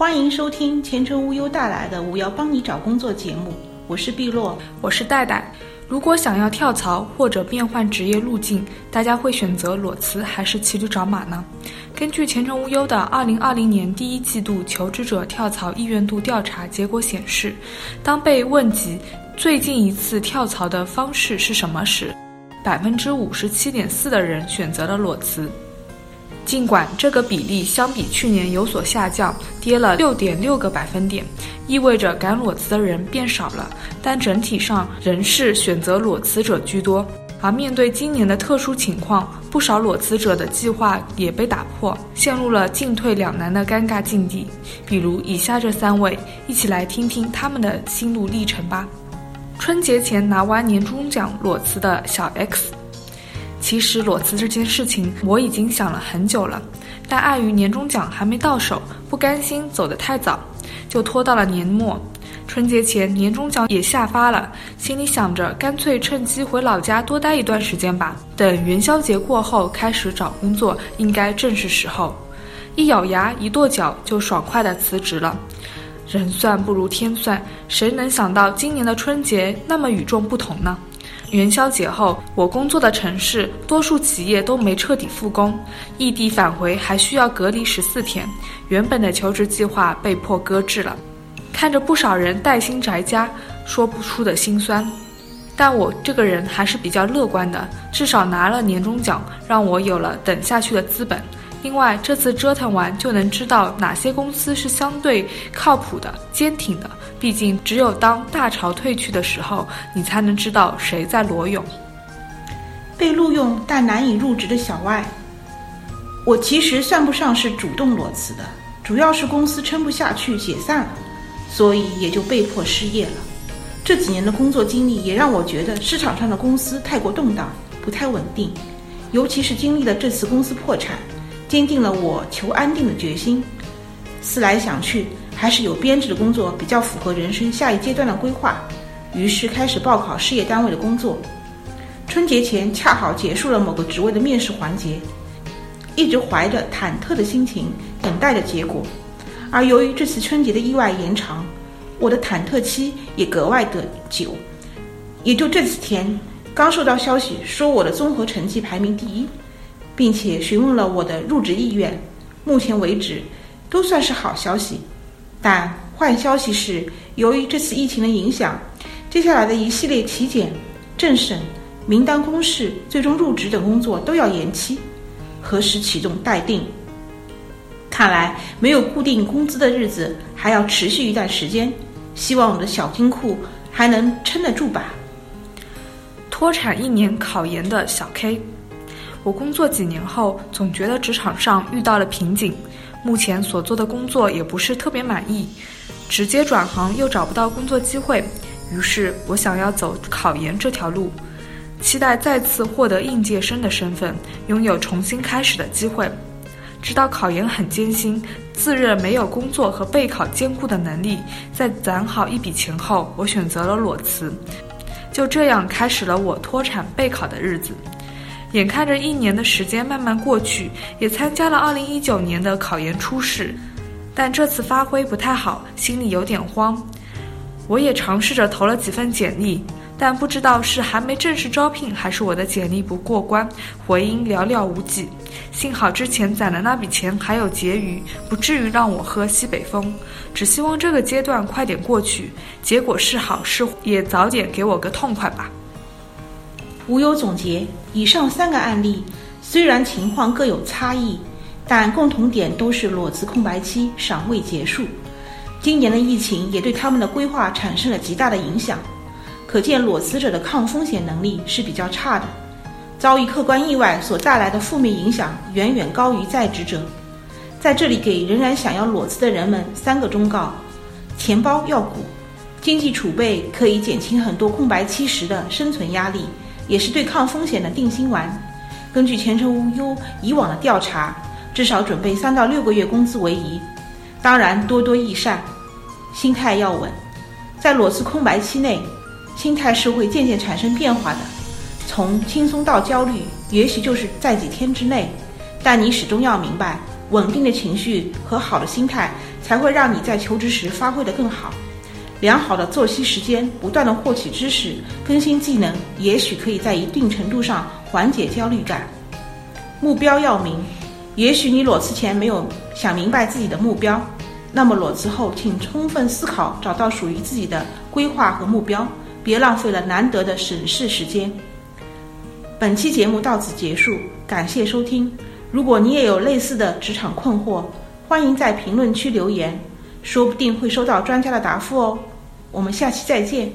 欢迎收听前程无忧带来的“我要帮你找工作”节目，我是碧落，我是戴戴。如果想要跳槽或者变换职业路径，大家会选择裸辞还是骑驴找马呢？根据前程无忧的二零二零年第一季度求职者跳槽意愿度调查结果显示，当被问及最近一次跳槽的方式是什么时，百分之五十七点四的人选择了裸辞。尽管这个比例相比去年有所下降，跌了六点六个百分点，意味着敢裸辞的人变少了，但整体上仍是选择裸辞者居多。而面对今年的特殊情况，不少裸辞者的计划也被打破，陷入了进退两难的尴尬境地。比如以下这三位，一起来听听他们的心路历程吧。春节前拿完年终奖裸辞的小 X。其实裸辞这件事情我已经想了很久了，但碍于年终奖还没到手，不甘心走得太早，就拖到了年末。春节前年终奖也下发了，心里想着干脆趁机回老家多待一段时间吧。等元宵节过后开始找工作，应该正是时候。一咬牙一跺脚就爽快的辞职了。人算不如天算，谁能想到今年的春节那么与众不同呢？元宵节后，我工作的城市多数企业都没彻底复工，异地返回还需要隔离十四天，原本的求职计划被迫搁置了。看着不少人带薪宅家，说不出的心酸。但我这个人还是比较乐观的，至少拿了年终奖，让我有了等下去的资本。另外，这次折腾完就能知道哪些公司是相对靠谱的、坚挺的。毕竟，只有当大潮退去的时候，你才能知道谁在裸泳。被录用但难以入职的小外，我其实算不上是主动裸辞的，主要是公司撑不下去解散了，所以也就被迫失业了。这几年的工作经历也让我觉得市场上的公司太过动荡，不太稳定，尤其是经历了这次公司破产。坚定了我求安定的决心。思来想去，还是有编制的工作比较符合人生下一阶段的规划。于是开始报考事业单位的工作。春节前恰好结束了某个职位的面试环节，一直怀着忐忑的心情等待着结果。而由于这次春节的意外延长，我的忐忑期也格外的久。也就这几天，刚收到消息说我的综合成绩排名第一。并且询问了我的入职意愿，目前为止都算是好消息。但坏消息是，由于这次疫情的影响，接下来的一系列体检、政审、名单公示、最终入职等工作都要延期，何时启动待定。看来没有固定工资的日子还要持续一段时间，希望我的小金库还能撑得住吧。脱产一年考研的小 K。我工作几年后，总觉得职场上遇到了瓶颈，目前所做的工作也不是特别满意，直接转行又找不到工作机会，于是我想要走考研这条路，期待再次获得应届生的身份，拥有重新开始的机会。知道考研很艰辛，自认没有工作和备考兼顾的能力，在攒好一笔钱后，我选择了裸辞，就这样开始了我脱产备考的日子。眼看着一年的时间慢慢过去，也参加了二零一九年的考研初试，但这次发挥不太好，心里有点慌。我也尝试着投了几份简历，但不知道是还没正式招聘，还是我的简历不过关，回音寥寥无几。幸好之前攒的那笔钱还有结余，不至于让我喝西北风。只希望这个阶段快点过去，结果是好是也早点给我个痛快吧。无忧总结：以上三个案例虽然情况各有差异，但共同点都是裸辞空白期尚未结束。今年的疫情也对他们的规划产生了极大的影响，可见裸辞者的抗风险能力是比较差的。遭遇客观意外所带来的负面影响远远高于在职者。在这里给仍然想要裸辞的人们三个忠告：钱包要鼓，经济储备可以减轻很多空白期时的生存压力。也是对抗风险的定心丸。根据前程无忧以往的调查，至少准备三到六个月工资为宜。当然，多多益善，心态要稳。在裸辞空白期内，心态是会渐渐产生变化的。从轻松到焦虑，也许就是在几天之内。但你始终要明白，稳定的情绪和好的心态，才会让你在求职时发挥得更好。良好的作息时间，不断的获取知识、更新技能，也许可以在一定程度上缓解焦虑感。目标要明，也许你裸辞前没有想明白自己的目标，那么裸辞后，请充分思考，找到属于自己的规划和目标，别浪费了难得的审视时间。本期节目到此结束，感谢收听。如果你也有类似的职场困惑，欢迎在评论区留言，说不定会收到专家的答复哦。我们下期再见。